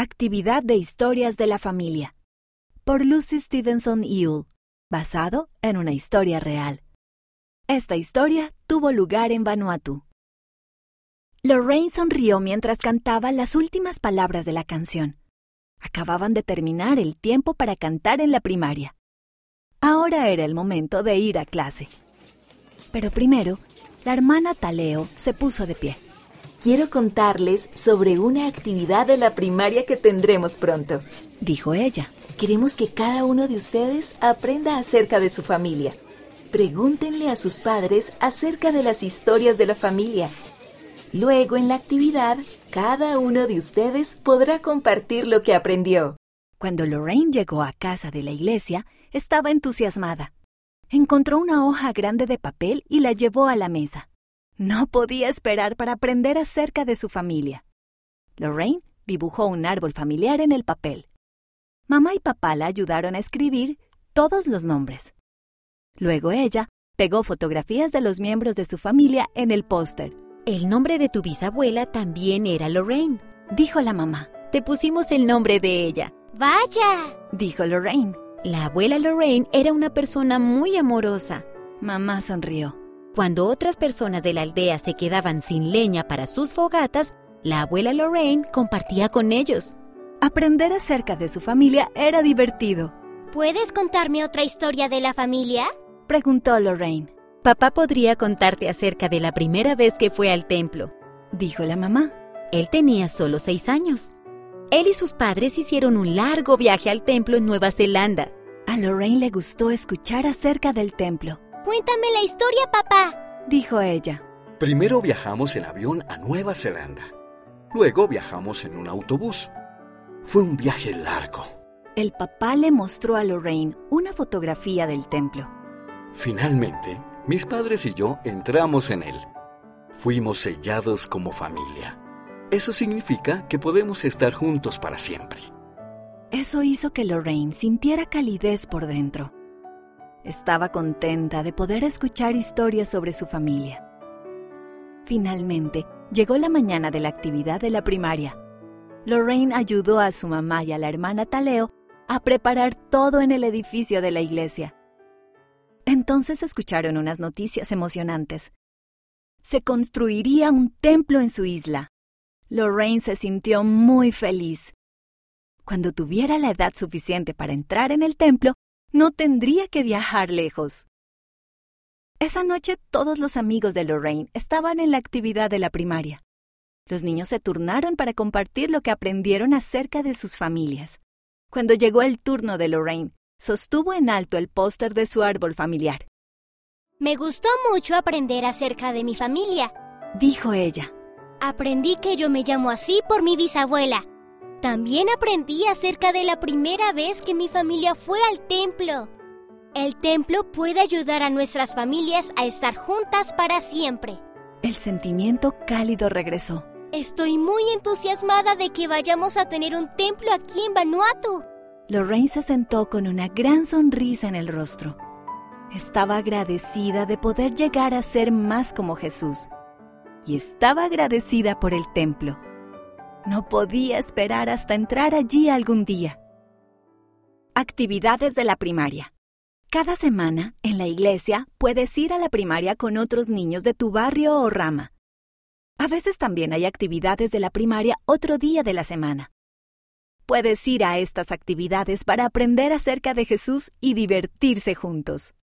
Actividad de Historias de la Familia. Por Lucy Stevenson Ewell, basado en una historia real. Esta historia tuvo lugar en Vanuatu. Lorraine sonrió mientras cantaba las últimas palabras de la canción. Acababan de terminar el tiempo para cantar en la primaria. Ahora era el momento de ir a clase. Pero primero, la hermana Taleo se puso de pie. Quiero contarles sobre una actividad de la primaria que tendremos pronto, dijo ella. Queremos que cada uno de ustedes aprenda acerca de su familia. Pregúntenle a sus padres acerca de las historias de la familia. Luego en la actividad, cada uno de ustedes podrá compartir lo que aprendió. Cuando Lorraine llegó a casa de la iglesia, estaba entusiasmada. Encontró una hoja grande de papel y la llevó a la mesa. No podía esperar para aprender acerca de su familia. Lorraine dibujó un árbol familiar en el papel. Mamá y papá la ayudaron a escribir todos los nombres. Luego ella pegó fotografías de los miembros de su familia en el póster. El nombre de tu bisabuela también era Lorraine, dijo la mamá. Te pusimos el nombre de ella. Vaya, dijo Lorraine. La abuela Lorraine era una persona muy amorosa. Mamá sonrió. Cuando otras personas de la aldea se quedaban sin leña para sus fogatas, la abuela Lorraine compartía con ellos. Aprender acerca de su familia era divertido. ¿Puedes contarme otra historia de la familia? preguntó Lorraine. Papá podría contarte acerca de la primera vez que fue al templo, dijo la mamá. Él tenía solo seis años. Él y sus padres hicieron un largo viaje al templo en Nueva Zelanda. A Lorraine le gustó escuchar acerca del templo. Cuéntame la historia, papá, dijo ella. Primero viajamos en avión a Nueva Zelanda. Luego viajamos en un autobús. Fue un viaje largo. El papá le mostró a Lorraine una fotografía del templo. Finalmente, mis padres y yo entramos en él. Fuimos sellados como familia. Eso significa que podemos estar juntos para siempre. Eso hizo que Lorraine sintiera calidez por dentro. Estaba contenta de poder escuchar historias sobre su familia. Finalmente, llegó la mañana de la actividad de la primaria. Lorraine ayudó a su mamá y a la hermana Taleo a preparar todo en el edificio de la iglesia. Entonces escucharon unas noticias emocionantes. Se construiría un templo en su isla. Lorraine se sintió muy feliz. Cuando tuviera la edad suficiente para entrar en el templo, no tendría que viajar lejos. Esa noche todos los amigos de Lorraine estaban en la actividad de la primaria. Los niños se turnaron para compartir lo que aprendieron acerca de sus familias. Cuando llegó el turno de Lorraine, sostuvo en alto el póster de su árbol familiar. Me gustó mucho aprender acerca de mi familia, dijo ella. Aprendí que yo me llamo así por mi bisabuela, también aprendí acerca de la primera vez que mi familia fue al templo. El templo puede ayudar a nuestras familias a estar juntas para siempre. El sentimiento cálido regresó. Estoy muy entusiasmada de que vayamos a tener un templo aquí en Vanuatu. Lorraine se sentó con una gran sonrisa en el rostro. Estaba agradecida de poder llegar a ser más como Jesús. Y estaba agradecida por el templo. No podía esperar hasta entrar allí algún día. Actividades de la primaria. Cada semana, en la iglesia, puedes ir a la primaria con otros niños de tu barrio o rama. A veces también hay actividades de la primaria otro día de la semana. Puedes ir a estas actividades para aprender acerca de Jesús y divertirse juntos.